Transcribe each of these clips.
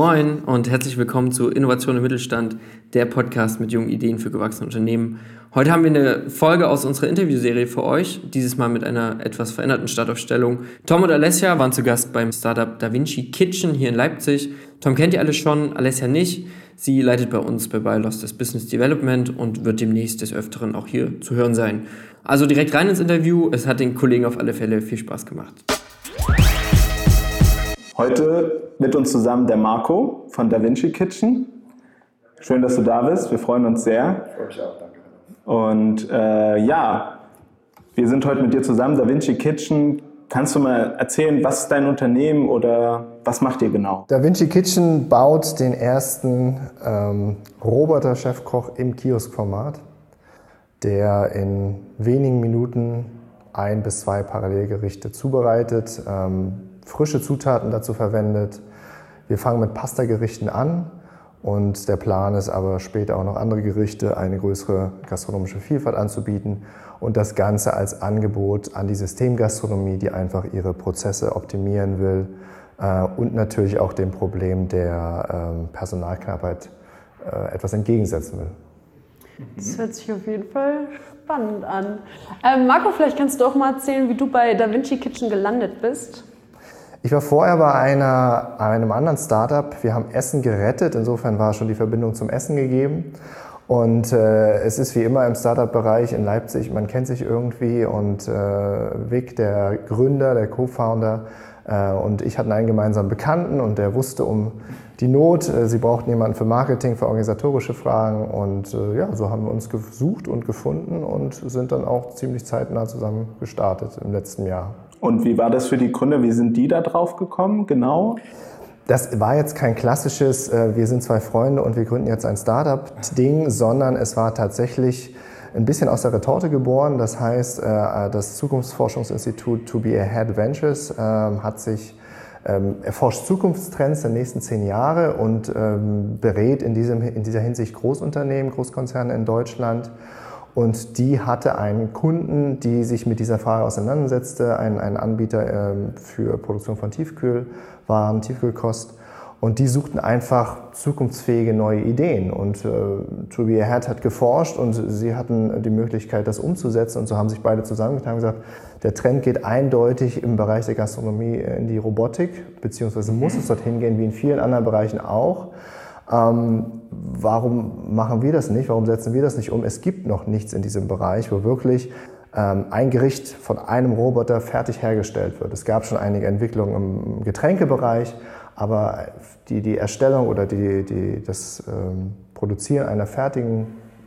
Moin und herzlich willkommen zu Innovation im Mittelstand, der Podcast mit jungen Ideen für gewachsene Unternehmen. Heute haben wir eine Folge aus unserer Interviewserie für euch, dieses Mal mit einer etwas veränderten Startaufstellung. Tom und Alessia waren zu Gast beim Startup Da Vinci Kitchen hier in Leipzig. Tom kennt ihr alle schon, Alessia nicht. Sie leitet bei uns bei Bylos das Business Development und wird demnächst des Öfteren auch hier zu hören sein. Also direkt rein ins Interview. Es hat den Kollegen auf alle Fälle viel Spaß gemacht. Heute mit uns zusammen der Marco von Da Vinci Kitchen. Schön, dass du da bist. Wir freuen uns sehr. Ich freue mich auch, danke. Und äh, ja, wir sind heute mit dir zusammen, Da Vinci Kitchen. Kannst du mal erzählen, was ist dein Unternehmen oder was macht ihr genau? Da Vinci Kitchen baut den ersten ähm, Roboter-Chefkoch im Kioskformat, der in wenigen Minuten ein bis zwei Parallelgerichte zubereitet. Ähm, frische Zutaten dazu verwendet. Wir fangen mit Pastagerichten an und der Plan ist aber später auch noch andere Gerichte, eine größere gastronomische Vielfalt anzubieten und das Ganze als Angebot an die Systemgastronomie, die einfach ihre Prozesse optimieren will äh, und natürlich auch dem Problem der ähm, Personalknappheit äh, etwas entgegensetzen will. Das hört sich auf jeden Fall spannend an. Ähm, Marco, vielleicht kannst du auch mal erzählen, wie du bei Da Vinci Kitchen gelandet bist. Ich war vorher bei einer, einem anderen Startup. Wir haben Essen gerettet. Insofern war schon die Verbindung zum Essen gegeben. Und äh, es ist wie immer im Startup-Bereich in Leipzig, man kennt sich irgendwie und äh, Vic, der Gründer, der Co-Founder äh, und ich hatten einen gemeinsamen Bekannten und der wusste um die Not. Äh, sie brauchten jemanden für Marketing, für organisatorische Fragen und äh, ja, so haben wir uns gesucht und gefunden und sind dann auch ziemlich zeitnah zusammen gestartet im letzten Jahr. Und wie war das für die Gründer? Wie sind die da drauf gekommen, genau? Das war jetzt kein klassisches, äh, wir sind zwei Freunde und wir gründen jetzt ein Startup-Ding, sondern es war tatsächlich ein bisschen aus der Retorte geboren. Das heißt, äh, das Zukunftsforschungsinstitut To Be Ahead Ventures ähm, hat sich ähm, erforscht Zukunftstrends der nächsten zehn Jahre und ähm, berät in, diesem, in dieser Hinsicht Großunternehmen, Großkonzerne in Deutschland und die hatte einen Kunden, die sich mit dieser Frage auseinandersetzte, einen, einen Anbieter ähm, für Produktion von Tiefkühlwaren, Tiefkühlkost. Und die suchten einfach zukunftsfähige neue Ideen. Und äh, Toby Ahead hat geforscht und sie hatten die Möglichkeit, das umzusetzen. Und so haben sich beide zusammengetan und gesagt, der Trend geht eindeutig im Bereich der Gastronomie in die Robotik, beziehungsweise muss es dorthin gehen, wie in vielen anderen Bereichen auch. Ähm, warum machen wir das nicht? Warum setzen wir das nicht um? Es gibt noch nichts in diesem Bereich, wo wirklich ähm, ein Gericht von einem Roboter fertig hergestellt wird. Es gab schon einige Entwicklungen im Getränkebereich, aber die, die Erstellung oder die, die, das ähm, Produzieren einer fertigen,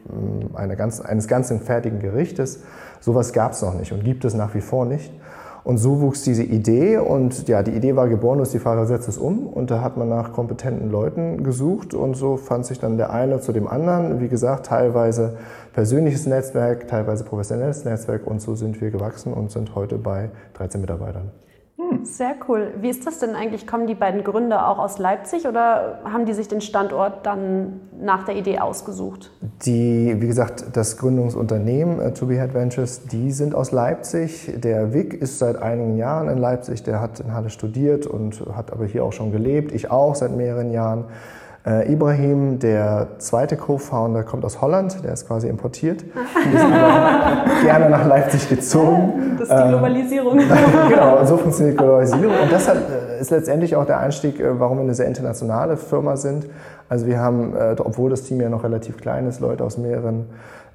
ähm, einer ganz, eines ganzen fertigen Gerichtes, sowas gab es noch nicht und gibt es nach wie vor nicht. Und so wuchs diese Idee und ja, die Idee war geboren, ist die Frage, setzt es um und da hat man nach kompetenten Leuten gesucht und so fand sich dann der eine zu dem anderen. Wie gesagt, teilweise persönliches Netzwerk, teilweise professionelles Netzwerk und so sind wir gewachsen und sind heute bei 13 Mitarbeitern. Sehr cool. Wie ist das denn eigentlich? Kommen die beiden Gründer auch aus Leipzig oder haben die sich den Standort dann nach der Idee ausgesucht? Die, wie gesagt, das Gründungsunternehmen uh, To Be Head Ventures, die sind aus Leipzig. Der Vic ist seit einigen Jahren in Leipzig. Der hat in Halle studiert und hat aber hier auch schon gelebt. Ich auch seit mehreren Jahren. Äh, Ibrahim, der zweite Co-Founder, kommt aus Holland, der ist quasi importiert. Wir sind gerne nach Leipzig gezogen. Das ist die ähm, Globalisierung. genau, so funktioniert die Globalisierung. Und das äh, ist letztendlich auch der Einstieg, äh, warum wir eine sehr internationale Firma sind. Also wir haben, äh, obwohl das Team ja noch relativ klein ist, Leute aus mehreren,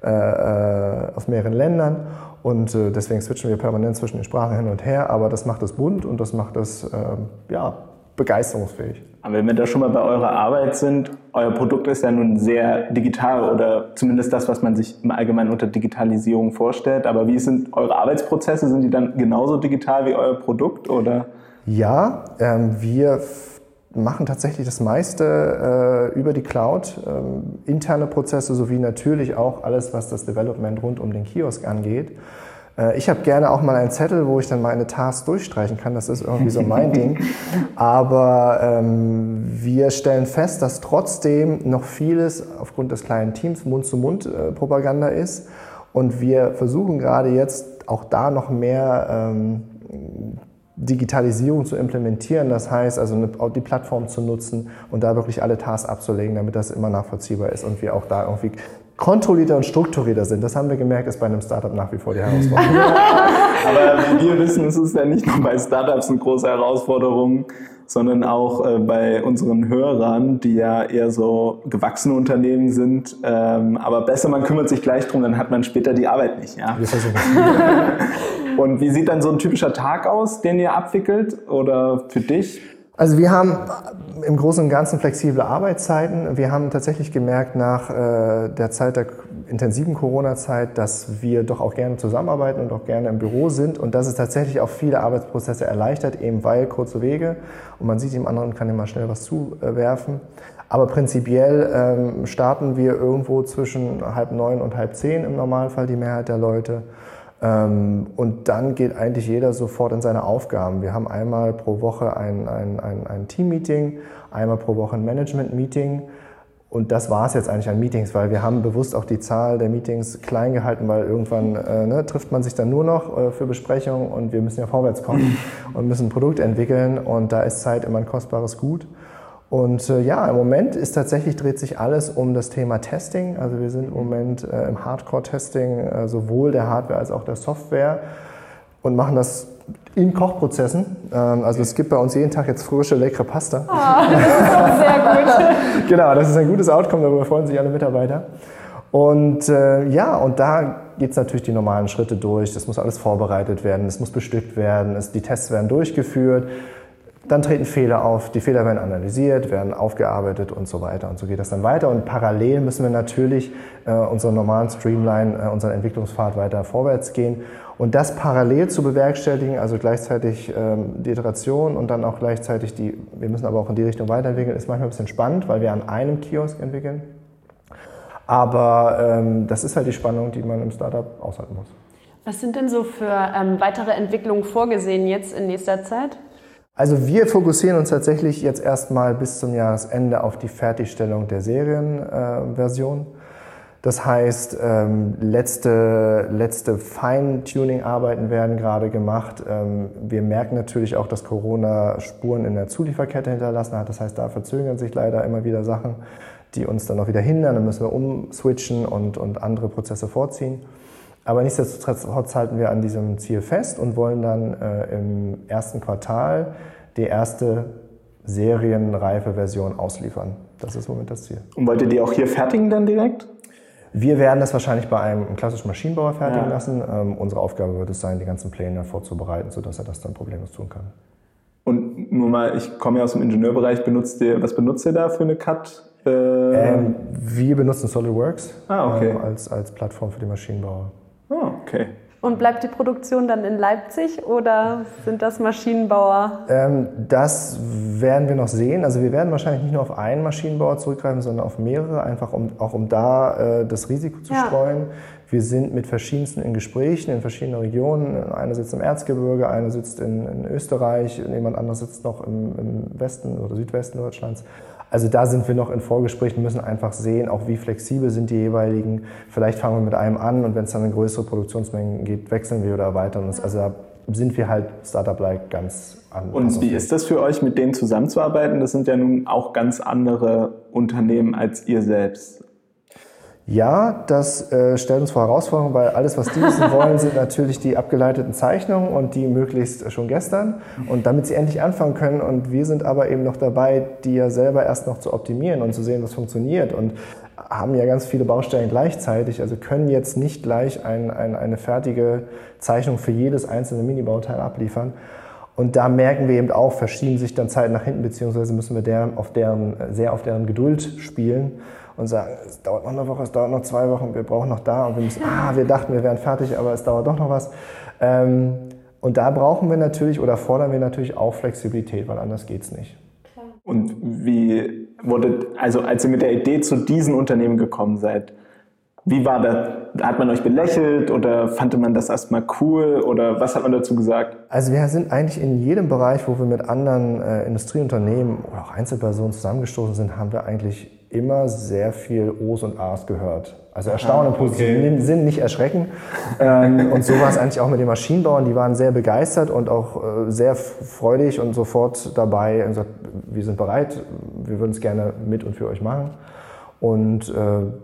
äh, aus mehreren Ländern. Und äh, deswegen switchen wir permanent zwischen den Sprachen hin und her. Aber das macht es bunt und das macht es ähm, ja, begeisterungsfähig. Aber wenn wir da schon mal bei eurer Arbeit sind, euer Produkt ist ja nun sehr digital oder zumindest das, was man sich im Allgemeinen unter Digitalisierung vorstellt. Aber wie sind eure Arbeitsprozesse? Sind die dann genauso digital wie euer Produkt? Oder? Ja, ähm, wir machen tatsächlich das meiste äh, über die Cloud, ähm, interne Prozesse sowie natürlich auch alles, was das Development rund um den Kiosk angeht. Äh, ich habe gerne auch mal einen Zettel, wo ich dann meine Tasks durchstreichen kann. Das ist irgendwie so mein Ding. Aber ähm, wir stellen fest, dass trotzdem noch vieles aufgrund des kleinen Teams Mund-zu-Mund-Propaganda ist. Und wir versuchen gerade jetzt auch da noch mehr ähm, Digitalisierung zu implementieren. Das heißt also die Plattform zu nutzen und da wirklich alle Tasks abzulegen, damit das immer nachvollziehbar ist und wir auch da irgendwie kontrollierter und strukturierter sind. Das haben wir gemerkt, ist bei einem Startup nach wie vor die Herausforderung. Aber wir wissen, es ist ja nicht nur bei Startups eine große Herausforderung, sondern auch äh, bei unseren Hörern, die ja eher so gewachsene Unternehmen sind. Ähm, aber besser, man kümmert sich gleich drum, dann hat man später die Arbeit nicht. Ja? Wir versuchen Und wie sieht dann so ein typischer Tag aus, den ihr abwickelt oder für dich? Also wir haben im Großen und Ganzen flexible Arbeitszeiten. Wir haben tatsächlich gemerkt nach äh, der Zeit der intensiven Corona-Zeit, dass wir doch auch gerne zusammenarbeiten und auch gerne im Büro sind und dass es tatsächlich auch viele Arbeitsprozesse erleichtert, eben weil kurze Wege und man sieht dem anderen kann immer schnell was zuwerfen. Aber prinzipiell ähm, starten wir irgendwo zwischen halb neun und halb zehn im Normalfall die Mehrheit der Leute. Ähm, und dann geht eigentlich jeder sofort in seine Aufgaben. Wir haben einmal pro Woche ein, ein, ein, ein Team-Meeting, einmal pro Woche ein Management-Meeting. Und das war es jetzt eigentlich an Meetings, weil wir haben bewusst auch die Zahl der Meetings klein gehalten, weil irgendwann äh, ne, trifft man sich dann nur noch äh, für Besprechungen und wir müssen ja vorwärts kommen und müssen ein Produkt entwickeln und da ist Zeit immer ein kostbares Gut. Und äh, ja, im Moment ist tatsächlich dreht sich alles um das Thema Testing. Also wir sind im Moment äh, im Hardcore-Testing äh, sowohl der Hardware als auch der Software und machen das in Kochprozessen. Ähm, also es gibt bei uns jeden Tag jetzt frische, leckere Pasta. Ah, das ist sehr gut. genau, das ist ein gutes Outcome, darüber freuen sich alle Mitarbeiter. Und äh, ja, und da geht es natürlich die normalen Schritte durch. Das muss alles vorbereitet werden, es muss bestückt werden, es, die Tests werden durchgeführt. Dann treten Fehler auf, die Fehler werden analysiert, werden aufgearbeitet und so weiter. Und so geht das dann weiter. Und parallel müssen wir natürlich äh, unseren normalen Streamline, äh, unseren Entwicklungspfad weiter vorwärts gehen. Und das parallel zu bewerkstelligen, also gleichzeitig ähm, die Iteration und dann auch gleichzeitig die, wir müssen aber auch in die Richtung weiterentwickeln, ist manchmal ein bisschen spannend, weil wir an einem Kiosk entwickeln. Aber ähm, das ist halt die Spannung, die man im Startup aushalten muss. Was sind denn so für ähm, weitere Entwicklungen vorgesehen jetzt in nächster Zeit? Also wir fokussieren uns tatsächlich jetzt erstmal bis zum Jahresende auf die Fertigstellung der Serienversion. Äh, das heißt, ähm, letzte, letzte Feintuning-Arbeiten werden gerade gemacht. Ähm, wir merken natürlich auch, dass Corona Spuren in der Zulieferkette hinterlassen hat. Das heißt, da verzögern sich leider immer wieder Sachen, die uns dann auch wieder hindern. Dann müssen wir umswitchen und, und andere Prozesse vorziehen. Aber nichtsdestotrotz halten wir an diesem Ziel fest und wollen dann äh, im ersten Quartal die erste serienreife Version ausliefern. Das ist im Moment das Ziel. Und wollt ihr die auch hier fertigen dann direkt? Wir werden das wahrscheinlich bei einem klassischen Maschinenbauer fertigen ja. lassen. Ähm, unsere Aufgabe wird es sein, die ganzen Pläne vorzubereiten, sodass er das dann problemlos tun kann. Und nur mal, ich komme ja aus dem Ingenieurbereich, benutzt ihr, was benutzt ihr da für eine CAD? Äh ähm, wir benutzen SolidWorks ah, okay. ähm, als, als Plattform für die Maschinenbauer. Ah, okay. Und bleibt die Produktion dann in Leipzig oder sind das Maschinenbauer? Ähm, das werden wir noch sehen. Also wir werden wahrscheinlich nicht nur auf einen Maschinenbauer zurückgreifen, sondern auf mehrere, einfach um, auch um da äh, das Risiko zu ja. streuen. Wir sind mit verschiedensten in Gesprächen in verschiedenen Regionen. Einer sitzt im Erzgebirge, einer sitzt in, in Österreich, jemand anderes sitzt noch im, im Westen oder Südwesten Deutschlands. Also da sind wir noch in Vorgesprächen, müssen einfach sehen, auch wie flexibel sind die jeweiligen. Vielleicht fangen wir mit einem an und wenn es dann in größere Produktionsmengen geht, wechseln wir oder erweitern uns. Also da sind wir halt Startup-like ganz anders. Und wie ist das für euch, mit denen zusammenzuarbeiten? Das sind ja nun auch ganz andere Unternehmen als ihr selbst. Ja, das äh, stellt uns vor Herausforderungen, weil alles, was die wissen wollen, sind natürlich die abgeleiteten Zeichnungen und die möglichst schon gestern und damit sie endlich anfangen können. Und wir sind aber eben noch dabei, die ja selber erst noch zu optimieren und zu sehen, was funktioniert und haben ja ganz viele Baustellen gleichzeitig, also können jetzt nicht gleich ein, ein, eine fertige Zeichnung für jedes einzelne Minibauteil abliefern. Und da merken wir eben auch, verschieben sich dann Zeiten nach hinten, beziehungsweise müssen wir deren, auf deren, sehr auf deren Geduld spielen und sagen, es dauert noch eine Woche, es dauert noch zwei Wochen, wir brauchen noch da und wir müssen, ah, wir dachten, wir wären fertig, aber es dauert doch noch was. Ähm, und da brauchen wir natürlich oder fordern wir natürlich auch Flexibilität, weil anders geht es nicht. Und wie wurde, also als ihr mit der Idee zu diesen Unternehmen gekommen seid, wie war das? Hat man euch belächelt oder fand man das erstmal cool oder was hat man dazu gesagt? Also wir sind eigentlich in jedem Bereich, wo wir mit anderen äh, Industrieunternehmen oder auch Einzelpersonen zusammengestoßen sind, haben wir eigentlich immer sehr viel O's und A's gehört. Also erstaunlich im positiven okay. Sinn, nicht erschrecken. ähm, und so war es eigentlich auch mit den Maschinenbauern. Die waren sehr begeistert und auch äh, sehr freudig und sofort dabei und gesagt, wir sind bereit, wir würden es gerne mit und für euch machen. Und äh,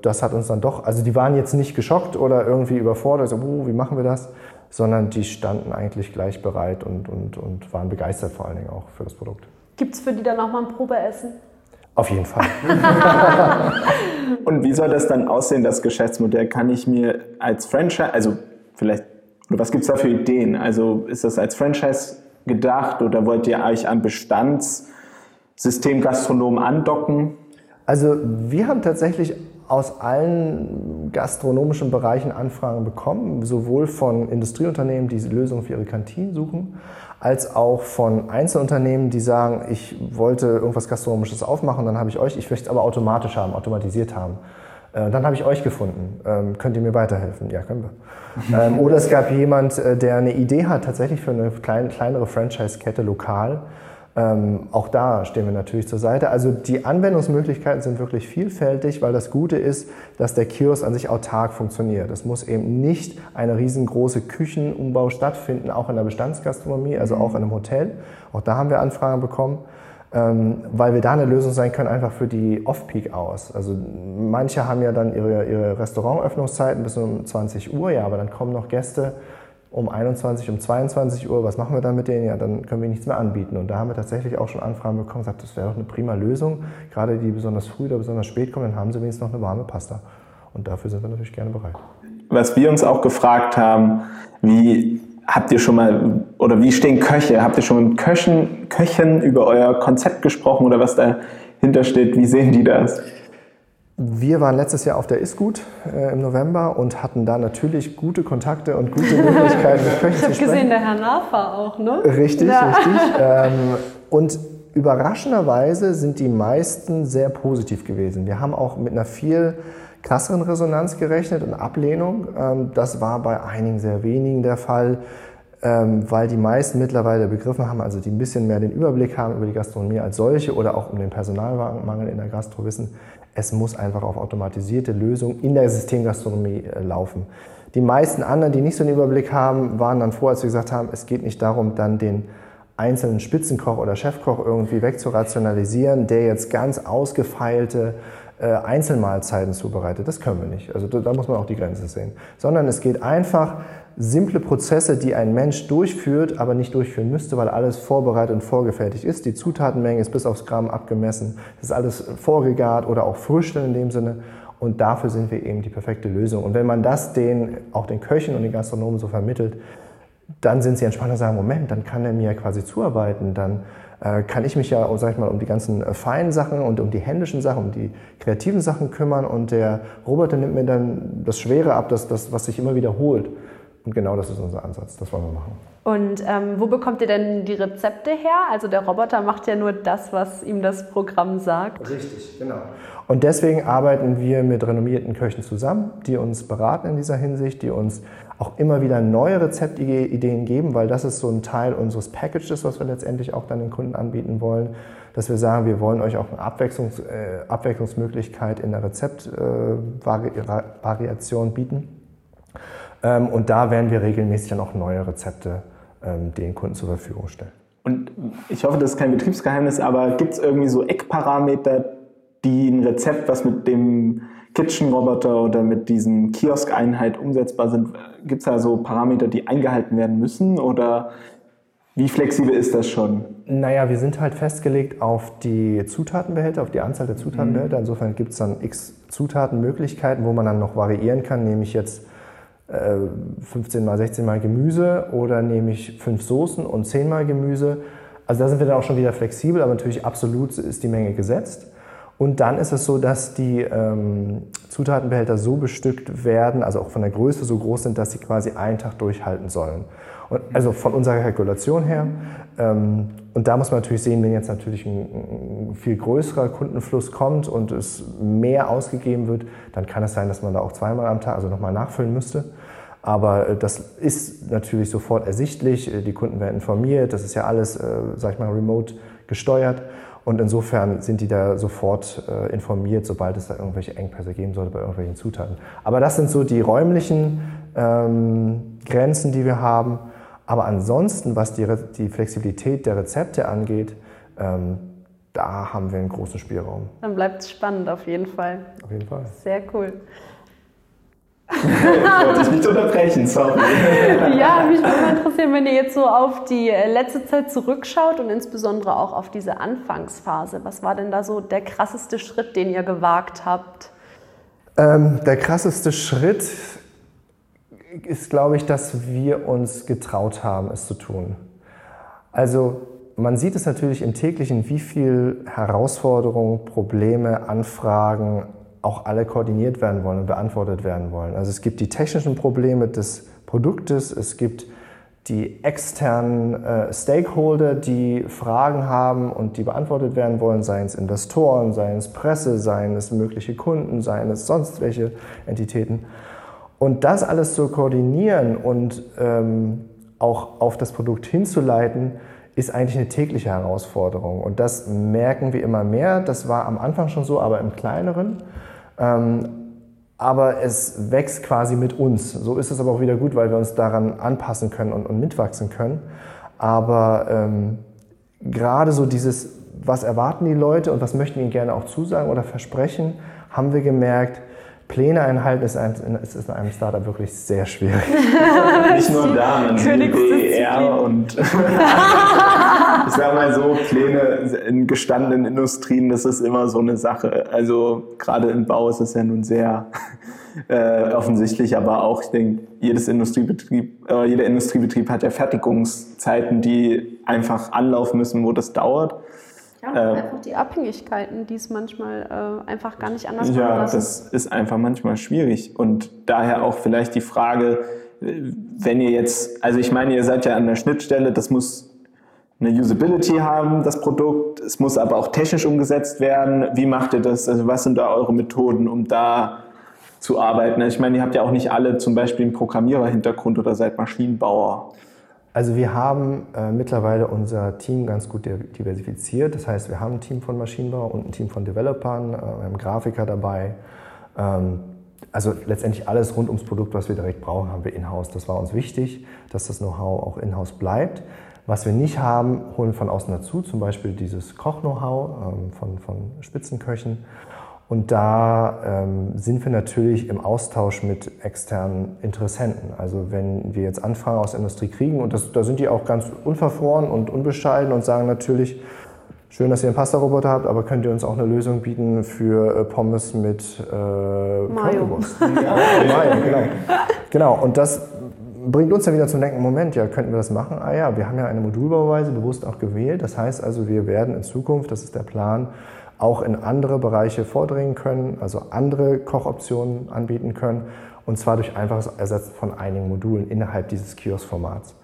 das hat uns dann doch, also die waren jetzt nicht geschockt oder irgendwie überfordert, so, uh, wie machen wir das, sondern die standen eigentlich gleich bereit und, und, und waren begeistert vor allen Dingen auch für das Produkt. Gibt es für die dann auch mal ein Probeessen? Auf jeden Fall. und wie soll das dann aussehen, das Geschäftsmodell? Kann ich mir als Franchise, also vielleicht, oder was gibt es da für Ideen? Also ist das als Franchise gedacht oder wollt ihr euch am Bestandssystem Gastronomen andocken? Also wir haben tatsächlich aus allen gastronomischen Bereichen Anfragen bekommen, sowohl von Industrieunternehmen, die Lösungen für ihre Kantinen suchen, als auch von Einzelunternehmen, die sagen, ich wollte irgendwas Gastronomisches aufmachen, dann habe ich euch, ich möchte es aber automatisch haben, automatisiert haben. Äh, dann habe ich euch gefunden. Ähm, könnt ihr mir weiterhelfen? Ja, können wir. ähm, oder es gab jemand, äh, der eine Idee hat, tatsächlich für eine klein, kleinere Franchise-Kette lokal ähm, auch da stehen wir natürlich zur Seite. Also die Anwendungsmöglichkeiten sind wirklich vielfältig, weil das Gute ist, dass der Kiosk an sich autark funktioniert. Es muss eben nicht eine riesengroße Küchenumbau stattfinden, auch in der Bestandsgastronomie, also auch in einem Hotel. Auch da haben wir Anfragen bekommen, ähm, weil wir da eine Lösung sein können, einfach für die Off-Peak aus. Also manche haben ja dann ihre, ihre Restaurantöffnungszeiten bis um 20 Uhr, ja, aber dann kommen noch Gäste um 21, um 22 Uhr, was machen wir dann mit denen? Ja, dann können wir nichts mehr anbieten. Und da haben wir tatsächlich auch schon Anfragen bekommen, gesagt, das wäre doch eine prima Lösung. Gerade die besonders früh oder besonders spät kommen, dann haben sie wenigstens noch eine warme Pasta. Und dafür sind wir natürlich gerne bereit. Was wir uns auch gefragt haben, wie habt ihr schon mal, oder wie stehen Köche? Habt ihr schon mit Köchen, Köchen über euer Konzept gesprochen oder was dahinter steht? Wie sehen die das? Wir waren letztes Jahr auf der Isgut äh, im November und hatten da natürlich gute Kontakte und gute Möglichkeiten mit Köchen zu sprechen. Ich habe gesehen, der Herr Nafa auch, ne? Richtig, ja. richtig. Ähm, und überraschenderweise sind die meisten sehr positiv gewesen. Wir haben auch mit einer viel krasseren Resonanz gerechnet und Ablehnung. Ähm, das war bei einigen sehr wenigen der Fall, ähm, weil die meisten mittlerweile begriffen haben, also die ein bisschen mehr den Überblick haben über die Gastronomie als solche oder auch um den Personalmangel in der Gastro wissen, es muss einfach auf automatisierte Lösungen in der Systemgastronomie äh, laufen. Die meisten anderen, die nicht so einen Überblick haben, waren dann froh, als wir gesagt haben, es geht nicht darum, dann den einzelnen Spitzenkoch oder Chefkoch irgendwie wegzurationalisieren, der jetzt ganz ausgefeilte äh, Einzelmahlzeiten zubereitet. Das können wir nicht. Also da, da muss man auch die Grenze sehen. Sondern es geht einfach simple Prozesse, die ein Mensch durchführt, aber nicht durchführen müsste, weil alles vorbereitet und vorgefertigt ist. Die Zutatenmenge ist bis aufs Gramm abgemessen. Das ist alles vorgegart oder auch frisch in dem Sinne. Und dafür sind wir eben die perfekte Lösung. Und wenn man das den, auch den Köchen und den Gastronomen so vermittelt, dann sind sie entspannt und sagen, Moment, dann kann er mir quasi zuarbeiten, dann äh, kann ich mich ja, sag ich mal, um die ganzen äh, feinen Sachen und um die händischen Sachen, um die kreativen Sachen kümmern und der Roboter nimmt mir dann das Schwere ab, das, das was sich immer wiederholt. Und genau das ist unser Ansatz, das wollen wir machen. Und ähm, wo bekommt ihr denn die Rezepte her? Also der Roboter macht ja nur das, was ihm das Programm sagt. Richtig, genau. Und deswegen arbeiten wir mit renommierten Köchen zusammen, die uns beraten in dieser Hinsicht, die uns auch immer wieder neue Rezeptideen geben, weil das ist so ein Teil unseres Packages, was wir letztendlich auch dann den Kunden anbieten wollen, dass wir sagen, wir wollen euch auch eine Abwechslungs, äh, Abwechslungsmöglichkeit in der Rezeptvariation äh, bieten. Ähm, und da werden wir regelmäßig dann auch neue Rezepte ähm, den Kunden zur Verfügung stellen. Und ich hoffe, das ist kein Betriebsgeheimnis, aber gibt es irgendwie so Eckparameter, die ein Rezept, was mit dem Kitchen-Roboter oder mit diesem Kiosk-Einheit umsetzbar sind? Gibt es da so Parameter, die eingehalten werden müssen oder wie flexibel ist das schon? Naja, wir sind halt festgelegt auf die Zutatenbehälter, auf die Anzahl der Zutatenbehälter. Mhm. Insofern gibt es dann x Zutatenmöglichkeiten, wo man dann noch variieren kann, nämlich jetzt 15 äh, mal 16 mal Gemüse oder nehme ich fünf Soßen und 10 mal Gemüse. Also da sind wir dann auch schon wieder flexibel, aber natürlich absolut ist die Menge gesetzt. Und dann ist es so, dass die ähm, Zutatenbehälter so bestückt werden, also auch von der Größe so groß sind, dass sie quasi einen Tag durchhalten sollen. Und, also von unserer Kalkulation her. Ähm, und da muss man natürlich sehen, wenn jetzt natürlich ein, ein, viel größerer Kundenfluss kommt und es mehr ausgegeben wird, dann kann es sein, dass man da auch zweimal am Tag, also nochmal nachfüllen müsste. Aber äh, das ist natürlich sofort ersichtlich. Äh, die Kunden werden informiert. Das ist ja alles, äh, sag ich mal, remote gesteuert. Und insofern sind die da sofort äh, informiert, sobald es da irgendwelche Engpässe geben sollte bei irgendwelchen Zutaten. Aber das sind so die räumlichen ähm, Grenzen, die wir haben. Aber ansonsten, was die, die Flexibilität der Rezepte angeht, ähm, da haben wir einen großen Spielraum. Dann bleibt es spannend auf jeden Fall. Auf jeden Fall. Sehr cool ich wollte dich nicht unterbrechen, sorry. ja, mich würde mal interessieren, wenn ihr jetzt so auf die äh, letzte Zeit zurückschaut und insbesondere auch auf diese Anfangsphase. Was war denn da so der krasseste Schritt, den ihr gewagt habt? Ähm, der krasseste Schritt ist, glaube ich, dass wir uns getraut haben, es zu tun. Also man sieht es natürlich im täglichen, wie viele Herausforderungen, Probleme, Anfragen, auch alle koordiniert werden wollen und beantwortet werden wollen. Also es gibt die technischen Probleme des Produktes, es gibt die externen äh, Stakeholder, die Fragen haben und die beantwortet werden wollen, seien es Investoren, seien es Presse, seien es mögliche Kunden, seien es sonst welche Entitäten. Und das alles zu koordinieren und ähm, auch auf das Produkt hinzuleiten, ist eigentlich eine tägliche Herausforderung. Und das merken wir immer mehr. Das war am Anfang schon so, aber im kleineren. Ähm, aber es wächst quasi mit uns. So ist es aber auch wieder gut, weil wir uns daran anpassen können und, und mitwachsen können. Aber ähm, gerade so dieses, was erwarten die Leute und was möchten ihnen gerne auch zusagen oder versprechen, haben wir gemerkt, Pläne einhalten ist, ein, ist in einem Startup wirklich sehr schwierig. Nicht nur da, man sieht BR und ich sag mal so, Pläne in gestandenen Industrien, das ist immer so eine Sache. Also gerade im Bau ist es ja nun sehr äh, offensichtlich, aber auch, ich denke, jedes Industriebetrieb, äh, jeder Industriebetrieb hat ja Fertigungszeiten, die einfach anlaufen müssen, wo das dauert. Ja, äh, einfach die Abhängigkeiten, die es manchmal äh, einfach gar nicht anders Ja, das ist einfach manchmal schwierig. Und daher auch vielleicht die Frage, wenn ihr jetzt, also ich meine, ihr seid ja an der Schnittstelle, das muss eine Usability haben, das Produkt, es muss aber auch technisch umgesetzt werden. Wie macht ihr das? Also was sind da eure Methoden, um da zu arbeiten? Ich meine, ihr habt ja auch nicht alle zum Beispiel einen Programmierer-Hintergrund oder seid Maschinenbauer. Also wir haben äh, mittlerweile unser Team ganz gut diversifiziert. Das heißt, wir haben ein Team von Maschinenbauern und ein Team von Developern, äh, wir haben Grafiker dabei. Ähm, also letztendlich alles rund ums Produkt, was wir direkt brauchen, haben wir in-house. Das war uns wichtig, dass das Know-how auch in-house bleibt. Was wir nicht haben, holen wir von außen dazu, zum Beispiel dieses Koch-Know-how ähm, von, von Spitzenköchen. Und da ähm, sind wir natürlich im Austausch mit externen Interessenten. Also wenn wir jetzt Anfragen aus der Industrie kriegen, und das, da sind die auch ganz unverfroren und unbescheiden und sagen natürlich, schön, dass ihr einen Pasta-Roboter habt, aber könnt ihr uns auch eine Lösung bieten für äh, Pommes mit äh, Mayo. Ja, Mayo, genau. genau, und das bringt uns dann wieder zum Denken, Moment, ja, könnten wir das machen? Ah ja, wir haben ja eine Modulbauweise bewusst auch gewählt. Das heißt also, wir werden in Zukunft, das ist der Plan, auch in andere Bereiche vordringen können, also andere Kochoptionen anbieten können, und zwar durch einfaches Ersetzen von einigen Modulen innerhalb dieses Kiosk-Formats.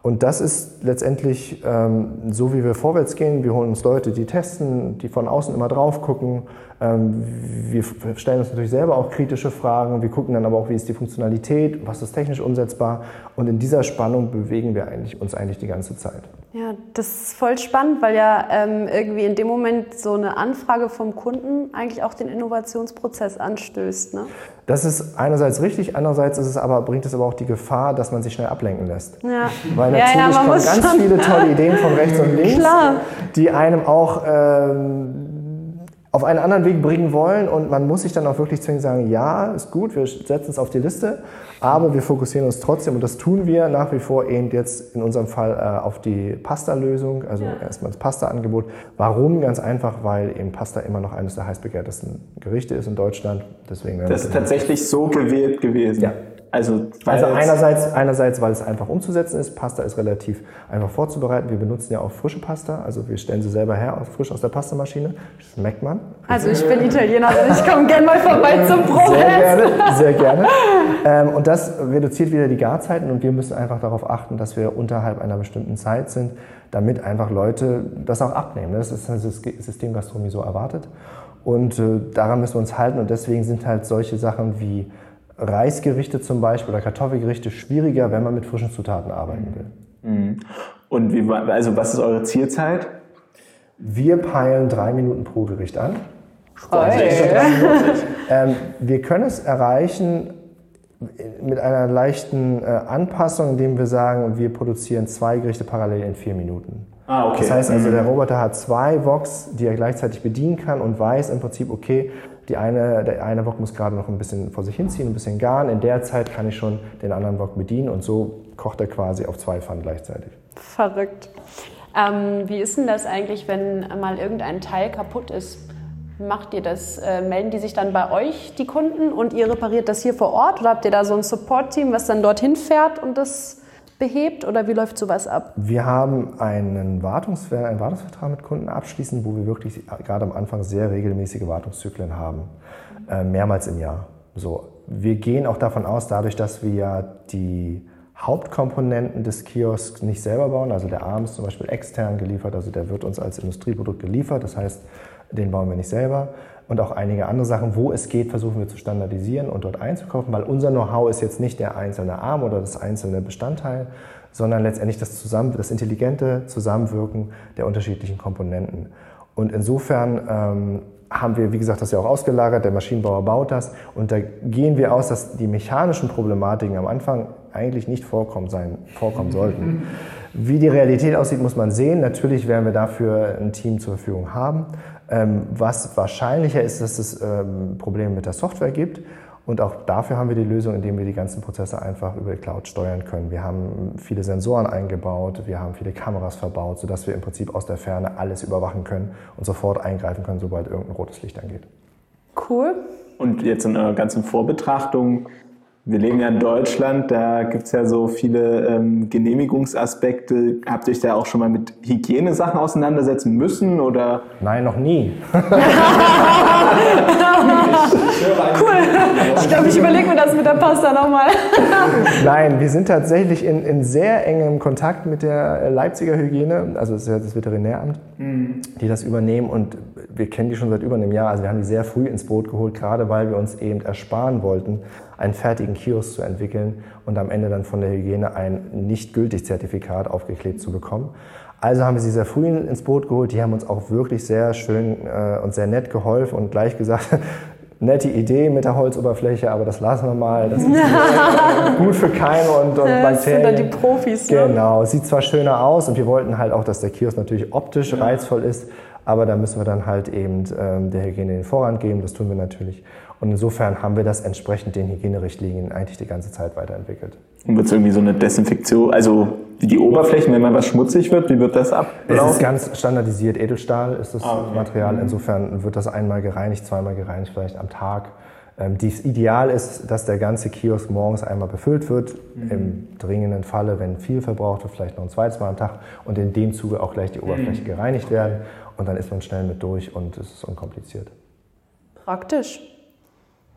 Und das ist letztendlich ähm, so, wie wir vorwärts gehen. Wir holen uns Leute, die testen, die von außen immer drauf gucken. Ähm, wir stellen uns natürlich selber auch kritische Fragen. Wir gucken dann aber auch, wie ist die Funktionalität, was ist technisch umsetzbar. Und in dieser Spannung bewegen wir eigentlich, uns eigentlich die ganze Zeit. Ja, das ist voll spannend, weil ja ähm, irgendwie in dem Moment so eine Anfrage vom Kunden eigentlich auch den Innovationsprozess anstößt. Ne? Das ist einerseits richtig, andererseits ist es aber, bringt es aber auch die Gefahr, dass man sich schnell ablenken lässt. Ja. Weil natürlich ja, ja, kommen ganz viele tolle Ideen von rechts und links, Klar. die einem auch ähm, auf einen anderen Weg bringen wollen und man muss sich dann auch wirklich zwingend sagen, ja, ist gut, wir setzen es auf die Liste, aber wir fokussieren uns trotzdem und das tun wir nach wie vor eben jetzt in unserem Fall äh, auf die Pasta-Lösung, also ja. erstmal das Pasta-Angebot. Warum? Ganz einfach, weil eben Pasta immer noch eines der heißbegehrtesten Gerichte ist in Deutschland. Deswegen das ist tatsächlich so gewählt gewesen. Ja. Also, also einerseits, einerseits, weil es einfach umzusetzen ist. Pasta ist relativ einfach vorzubereiten. Wir benutzen ja auch frische Pasta. Also wir stellen sie selber her, frisch aus der Pastamaschine. Schmeckt man. Also ich bin Italiener, also ich komme gerne mal vorbei zum Brot. Sehr gerne, sehr gerne. Ähm, und das reduziert wieder die Garzeiten und wir müssen einfach darauf achten, dass wir unterhalb einer bestimmten Zeit sind, damit einfach Leute das auch abnehmen. Das ist das System Gastronomie so erwartet. Und äh, daran müssen wir uns halten und deswegen sind halt solche Sachen wie Reisgerichte zum Beispiel oder Kartoffelgerichte schwieriger, wenn man mit frischen Zutaten arbeiten will. Mhm. Und wie, also was ist eure Zielzeit? Wir peilen drei Minuten pro Gericht an. ähm, wir können es erreichen mit einer leichten äh, Anpassung, indem wir sagen, wir produzieren zwei Gerichte parallel in vier Minuten. Ah, okay. Das heißt also, der mhm. Roboter hat zwei Vox, die er gleichzeitig bedienen kann und weiß im Prinzip, okay, die eine, der eine Wok muss gerade noch ein bisschen vor sich hinziehen, ein bisschen garen. In der Zeit kann ich schon den anderen Wok bedienen und so kocht er quasi auf zwei Pfannen gleichzeitig. Verrückt. Ähm, wie ist denn das eigentlich, wenn mal irgendein Teil kaputt ist? Macht ihr das? Äh, melden die sich dann bei euch, die Kunden, und ihr repariert das hier vor Ort? Oder habt ihr da so ein Support-Team, was dann dorthin fährt und das behebt oder wie läuft sowas ab? Wir haben einen, Wartungs einen Wartungsvertrag mit Kunden abschließen, wo wir wirklich gerade am Anfang sehr regelmäßige Wartungszyklen haben, äh, mehrmals im Jahr. So, wir gehen auch davon aus, dadurch, dass wir ja die Hauptkomponenten des Kiosks nicht selber bauen, also der Arm ist zum Beispiel extern geliefert, also der wird uns als Industrieprodukt geliefert, das heißt, den bauen wir nicht selber. Und auch einige andere Sachen, wo es geht, versuchen wir zu standardisieren und dort einzukaufen, weil unser Know-how ist jetzt nicht der einzelne Arm oder das einzelne Bestandteil, sondern letztendlich das, Zusammen das intelligente Zusammenwirken der unterschiedlichen Komponenten. Und insofern ähm, haben wir, wie gesagt, das ja auch ausgelagert, der Maschinenbauer baut das und da gehen wir aus, dass die mechanischen Problematiken am Anfang eigentlich nicht vorkommen, sein, vorkommen sollten. Wie die Realität aussieht, muss man sehen. Natürlich werden wir dafür ein Team zur Verfügung haben. Ähm, was wahrscheinlicher ist, dass es ähm, Probleme mit der Software gibt. Und auch dafür haben wir die Lösung, indem wir die ganzen Prozesse einfach über die Cloud steuern können. Wir haben viele Sensoren eingebaut, wir haben viele Kameras verbaut, sodass wir im Prinzip aus der Ferne alles überwachen können und sofort eingreifen können, sobald irgendein rotes Licht angeht. Cool. Und jetzt in eurer ganzen Vorbetrachtung, wir leben ja in Deutschland, da gibt es ja so viele ähm, Genehmigungsaspekte. Habt ihr euch da auch schon mal mit Hygienesachen auseinandersetzen müssen? Oder? Nein, noch nie. cool. Ich glaube, ich überlege mir das mit der Pasta nochmal. Nein, wir sind tatsächlich in, in, sehr engem Kontakt mit der Leipziger Hygiene, also das ist ja das Veterinäramt, mhm. die das übernehmen und wir kennen die schon seit über einem Jahr. Also wir haben die sehr früh ins Boot geholt, gerade weil wir uns eben ersparen wollten, einen fertigen Kiosk zu entwickeln und am Ende dann von der Hygiene ein nicht gültig Zertifikat aufgeklebt zu bekommen. Also haben wir sie sehr früh ins Boot geholt. Die haben uns auch wirklich sehr schön äh, und sehr nett geholfen und gleich gesagt, nette Idee mit der Holzoberfläche, aber das lassen wir mal. Das ist gut für Keime und, und Bakterien. Das sind dann die Profis. Ne? Genau, sieht zwar schöner aus und wir wollten halt auch, dass der Kiosk natürlich optisch ja. reizvoll ist, aber da müssen wir dann halt eben ähm, der Hygiene den Vorrang geben. Das tun wir natürlich. Und insofern haben wir das entsprechend den Hygienerichtlinien eigentlich die ganze Zeit weiterentwickelt. Und wird es irgendwie so eine Desinfektion, also die Oberflächen, wenn mal was schmutzig wird, wie wird das ablaufen? Es ist ganz standardisiert. Edelstahl ist das ah, okay. Material. Mhm. Insofern wird das einmal gereinigt, zweimal gereinigt, vielleicht am Tag. Ähm, das Ideal ist, dass der ganze Kiosk morgens einmal befüllt wird. Mhm. Im dringenden Falle, wenn viel verbraucht wird, vielleicht noch ein zweites Mal am Tag. Und in dem Zuge auch gleich die Oberfläche mhm. gereinigt werden. Und dann ist man schnell mit durch und es ist unkompliziert. Praktisch.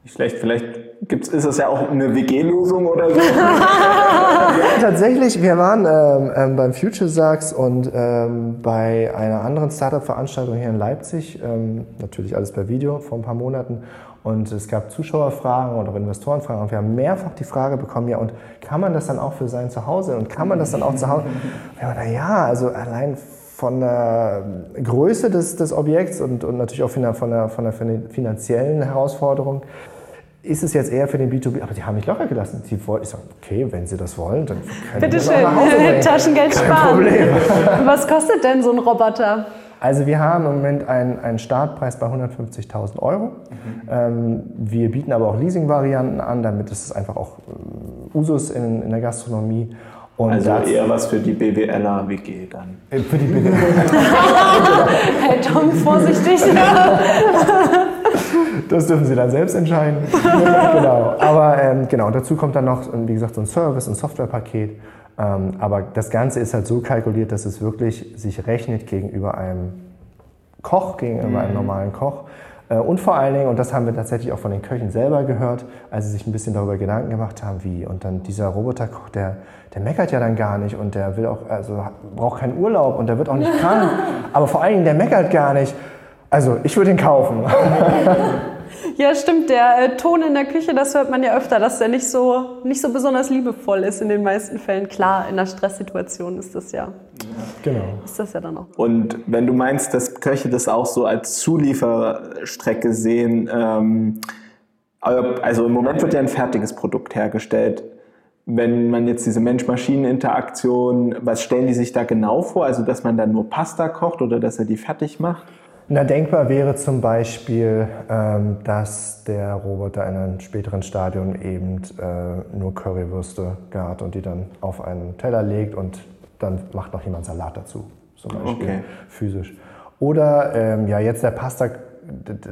Nicht schlecht, vielleicht gibt's, ist es ja auch eine WG-Lösung oder so. ja, tatsächlich, wir waren ähm, ähm, beim Future Sachs und ähm, bei einer anderen Startup-Veranstaltung hier in Leipzig, ähm, natürlich alles per Video vor ein paar Monaten. Und es gab Zuschauerfragen und auch Investorenfragen. Und wir haben mehrfach die Frage bekommen, ja, und kann man das dann auch für sein Zuhause? Und kann man das dann auch zu Hause? Wir haben gedacht, ja, also allein von der Größe des, des Objekts und, und natürlich auch von der, von, der, von der finanziellen Herausforderung ist es jetzt eher für den B2B, aber die haben mich locker gelassen. Die wollten, ich sage, okay, wenn Sie das wollen, dann können Bitte schön, Taschengeld Kein sparen. Problem. Was kostet denn so ein Roboter? Also wir haben im Moment einen, einen Startpreis bei 150.000 Euro. Mhm. Ähm, wir bieten aber auch Leasing-Varianten an, damit ist es einfach auch äh, Usus in, in der Gastronomie. Und also eher was für die BWLer WG dann. Äh, für die BWLer. hey Tom, vorsichtig. Das dürfen Sie dann selbst entscheiden. genau. Aber ähm, genau, dazu kommt dann noch, wie gesagt, so ein Service, ein Softwarepaket. Ähm, aber das Ganze ist halt so kalkuliert, dass es wirklich sich rechnet gegenüber einem Koch, gegenüber mhm. einem normalen Koch. Äh, und vor allen Dingen, und das haben wir tatsächlich auch von den Köchen selber gehört, als sie sich ein bisschen darüber Gedanken gemacht haben, wie. Und dann dieser Roboterkoch, der, der meckert ja dann gar nicht und der will auch, also braucht keinen Urlaub und der wird auch nicht krank. Aber vor allen Dingen, der meckert gar nicht. Also ich würde ihn kaufen. Ja, stimmt. Der äh, Ton in der Küche, das hört man ja öfter, dass der nicht so, nicht so besonders liebevoll ist in den meisten Fällen. Klar, in einer Stresssituation ist das ja. Genau. Ist das ja dann auch. Und wenn du meinst, dass Köche das auch so als Zulieferstrecke sehen, ähm, also im Moment wird ja ein fertiges Produkt hergestellt. Wenn man jetzt diese Mensch-Maschinen-Interaktion, was stellen die sich da genau vor? Also, dass man dann nur Pasta kocht oder dass er die fertig macht? Na, denkbar wäre zum Beispiel, ähm, dass der Roboter in einem späteren Stadium eben äh, nur Currywürste gart und die dann auf einen Teller legt und dann macht noch jemand Salat dazu, zum Beispiel okay. physisch. Oder ähm, ja, jetzt der Pasta,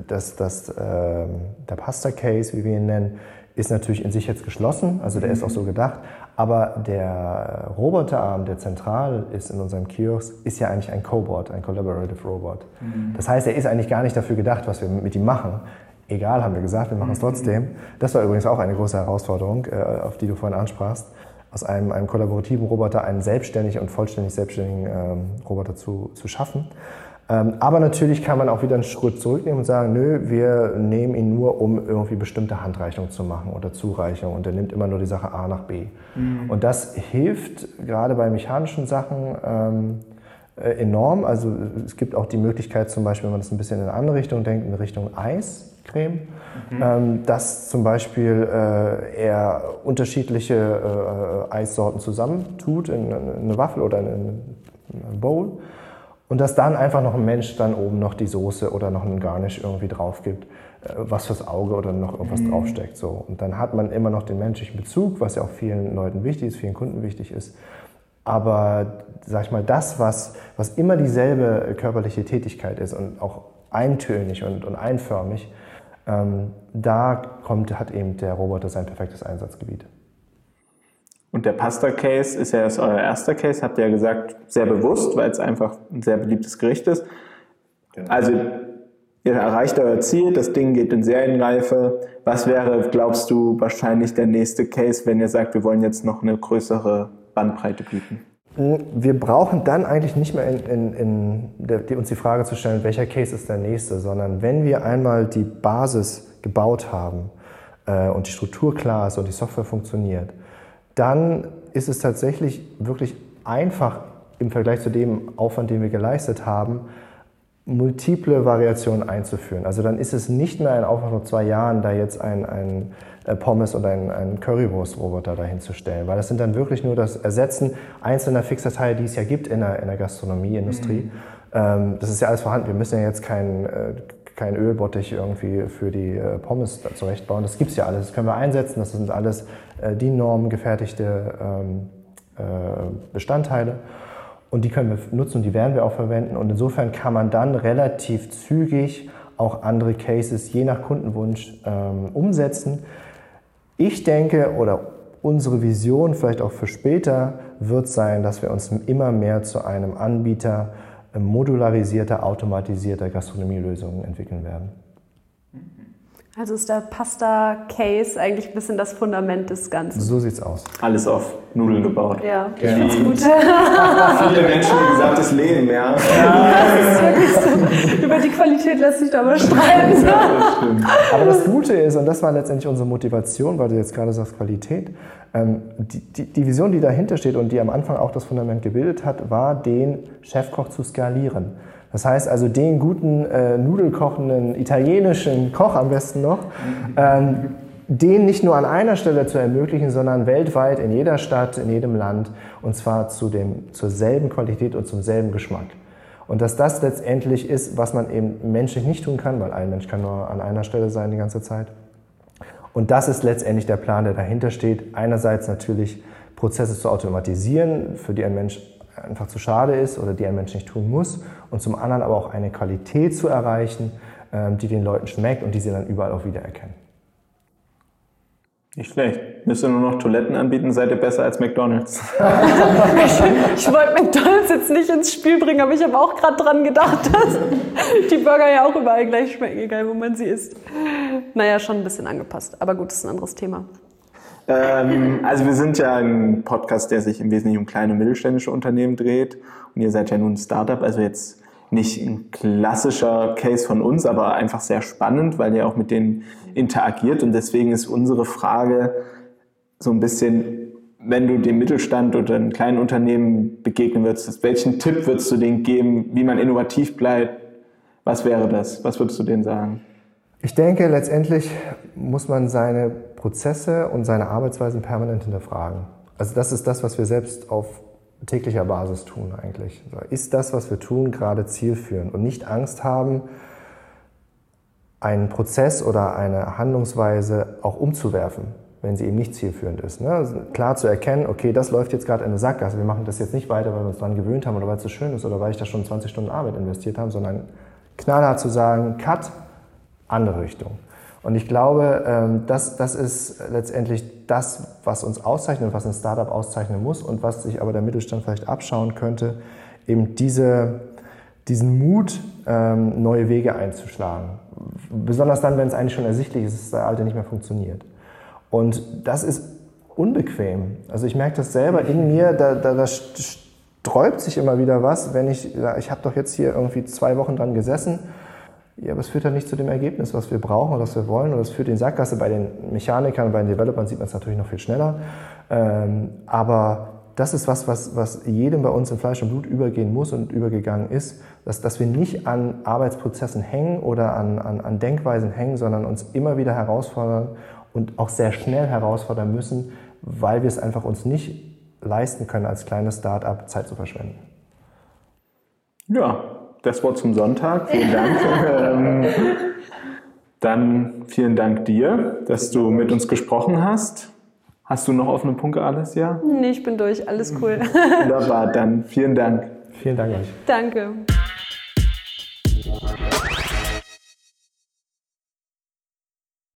das, das, ähm, der Pasta-Case, wie wir ihn nennen, ist natürlich in sich jetzt geschlossen, also der ist auch so gedacht, aber der Roboterarm, der zentral ist in unserem Kiosk, ist ja eigentlich ein Cobot, ein Collaborative Robot. Mhm. Das heißt, er ist eigentlich gar nicht dafür gedacht, was wir mit ihm machen. Egal, haben wir gesagt, wir machen es mhm. trotzdem. Das war übrigens auch eine große Herausforderung, äh, auf die du vorhin ansprachst, aus einem, einem kollaborativen Roboter einen selbstständig und vollständig selbstständigen ähm, Roboter zu, zu schaffen. Ähm, aber natürlich kann man auch wieder einen Schritt zurücknehmen und sagen, nö, wir nehmen ihn nur, um irgendwie bestimmte Handreichungen zu machen oder Zureichung. Und er nimmt immer nur die Sache A nach B. Mhm. Und das hilft gerade bei mechanischen Sachen ähm, äh, enorm. Also es gibt auch die Möglichkeit, zum Beispiel, wenn man das ein bisschen in eine andere Richtung denkt, in Richtung Eiscreme, mhm. ähm, dass zum Beispiel äh, er unterschiedliche äh, Eissorten zusammentut in, in eine Waffel oder in eine Bowl und dass dann einfach noch ein Mensch dann oben noch die Soße oder noch einen Garnish irgendwie drauf gibt, äh, was fürs Auge oder noch irgendwas mhm. draufsteckt. So. Und dann hat man immer noch den menschlichen Bezug, was ja auch vielen Leuten wichtig ist, vielen Kunden wichtig ist. Aber sag ich mal, das, was, was immer dieselbe körperliche Tätigkeit ist und auch eintönig und, und einförmig, ähm, da kommt, hat eben der Roboter sein perfektes Einsatzgebiet. Und der Pasta-Case ist ja jetzt euer erster Case, habt ihr ja gesagt, sehr bewusst, weil es einfach ein sehr beliebtes Gericht ist. Genau. Also ihr erreicht euer Ziel, das Ding geht in Serienreife. Was wäre, glaubst du, wahrscheinlich der nächste Case, wenn ihr sagt, wir wollen jetzt noch eine größere Bandbreite bieten? Wir brauchen dann eigentlich nicht mehr in, in, in der, die, uns die Frage zu stellen, welcher Case ist der nächste, sondern wenn wir einmal die Basis gebaut haben äh, und die Struktur klar ist und die Software funktioniert, dann ist es tatsächlich wirklich einfach im Vergleich zu dem Aufwand, den wir geleistet haben, multiple Variationen einzuführen. Also dann ist es nicht mehr ein Aufwand von zwei Jahren, da jetzt ein, ein Pommes oder ein, ein Currywurst-Roboter dahinzustellen, weil das sind dann wirklich nur das Ersetzen einzelner fixer Teile, die es ja gibt in der, in der Gastronomieindustrie. Mhm. Ähm, das ist ja alles vorhanden. Wir müssen ja jetzt kein, äh, kein Ölbottich irgendwie für die äh, Pommes zurechtbauen. Das gibt es ja alles. Das können wir einsetzen. Das sind alles äh, DIN-Normen gefertigte ähm, äh, Bestandteile. Und die können wir nutzen und die werden wir auch verwenden. Und insofern kann man dann relativ zügig auch andere Cases je nach Kundenwunsch ähm, umsetzen. Ich denke, oder unsere Vision vielleicht auch für später wird sein, dass wir uns immer mehr zu einem Anbieter modularisierter, automatisierter Gastronomielösungen entwickeln werden. Also ist der Pasta-Case eigentlich ein bisschen das Fundament des Ganzen. So sieht's aus. Alles auf Nudeln gebaut. Ja, ich ja. gut. Viele Menschen haben gesagt, das Leben, ja. ja. Das ist wirklich so. Über die Qualität lässt sich da aber streiten. Ja, das aber das Gute ist, und das war letztendlich unsere Motivation, weil du jetzt gerade sagst Qualität, ähm, die, die, die Vision, die dahinter steht und die am Anfang auch das Fundament gebildet hat, war, den Chefkoch zu skalieren. Das heißt also, den guten, äh, nudelkochenden italienischen Koch am besten noch, ähm, den nicht nur an einer Stelle zu ermöglichen, sondern weltweit in jeder Stadt, in jedem Land und zwar zu dem, zur selben Qualität und zum selben Geschmack. Und dass das letztendlich ist, was man eben menschlich nicht tun kann, weil ein Mensch kann nur an einer Stelle sein die ganze Zeit. Und das ist letztendlich der Plan, der dahinter steht. Einerseits natürlich Prozesse zu automatisieren, für die ein Mensch einfach zu schade ist oder die ein Mensch nicht tun muss. Und zum anderen aber auch eine Qualität zu erreichen, ähm, die den Leuten schmeckt und die sie dann überall auch wiedererkennen. Nicht schlecht. Müsst ihr nur noch Toiletten anbieten, seid ihr besser als McDonalds. ich, ich wollte McDonalds jetzt nicht ins Spiel bringen, aber ich habe auch gerade dran gedacht, dass die Burger ja auch überall gleich schmecken, egal wo man sie isst. Naja, schon ein bisschen angepasst. Aber gut, das ist ein anderes Thema. Ähm, also wir sind ja ein Podcast, der sich im Wesentlichen um kleine und mittelständische Unternehmen dreht. Und ihr seid ja nun ein Startup, also jetzt nicht ein klassischer Case von uns, aber einfach sehr spannend, weil ihr auch mit denen interagiert. Und deswegen ist unsere Frage so ein bisschen, wenn du dem Mittelstand oder einem kleinen Unternehmen begegnen würdest, welchen Tipp würdest du denen geben, wie man innovativ bleibt? Was wäre das? Was würdest du denen sagen? Ich denke, letztendlich muss man seine Prozesse und seine Arbeitsweisen permanent hinterfragen. Also das ist das, was wir selbst auf täglicher Basis tun eigentlich. Ist das, was wir tun, gerade zielführend und nicht Angst haben, einen Prozess oder eine Handlungsweise auch umzuwerfen, wenn sie eben nicht zielführend ist. Ne? Also klar zu erkennen, okay, das läuft jetzt gerade in eine Sackgasse, wir machen das jetzt nicht weiter, weil wir uns daran gewöhnt haben oder weil es so schön ist oder weil ich da schon 20 Stunden Arbeit investiert habe, sondern knallhart zu sagen, cut, andere Richtung. Und ich glaube, ähm, das, das ist letztendlich das, was uns auszeichnet was ein Startup auszeichnen muss und was sich aber der Mittelstand vielleicht abschauen könnte, eben diese, diesen Mut, ähm, neue Wege einzuschlagen. Besonders dann, wenn es eigentlich schon ersichtlich ist, dass der alte nicht mehr funktioniert. Und das ist unbequem. Also ich merke das selber in mir, da, da, da sträubt sich immer wieder was, wenn ich, ich habe doch jetzt hier irgendwie zwei Wochen dran gesessen ja, aber es führt dann nicht zu dem Ergebnis, was wir brauchen und was wir wollen. Und es führt in Sackgasse. Bei den Mechanikern, bei den Developern sieht man es natürlich noch viel schneller. Ähm, aber das ist was, was, was jedem bei uns in Fleisch und Blut übergehen muss und übergegangen ist, dass, dass wir nicht an Arbeitsprozessen hängen oder an, an, an Denkweisen hängen, sondern uns immer wieder herausfordern und auch sehr schnell herausfordern müssen, weil wir es einfach uns nicht leisten können, als kleines Start-up Zeit zu verschwenden. Ja, das Wort zum Sonntag. Vielen Dank. ähm, dann vielen Dank dir, dass du mit uns gesprochen hast. Hast du noch offene Punkte, Alessia? Nee, ich bin durch. Alles cool. Wunderbar, dann vielen Dank. Vielen Dank euch. Danke.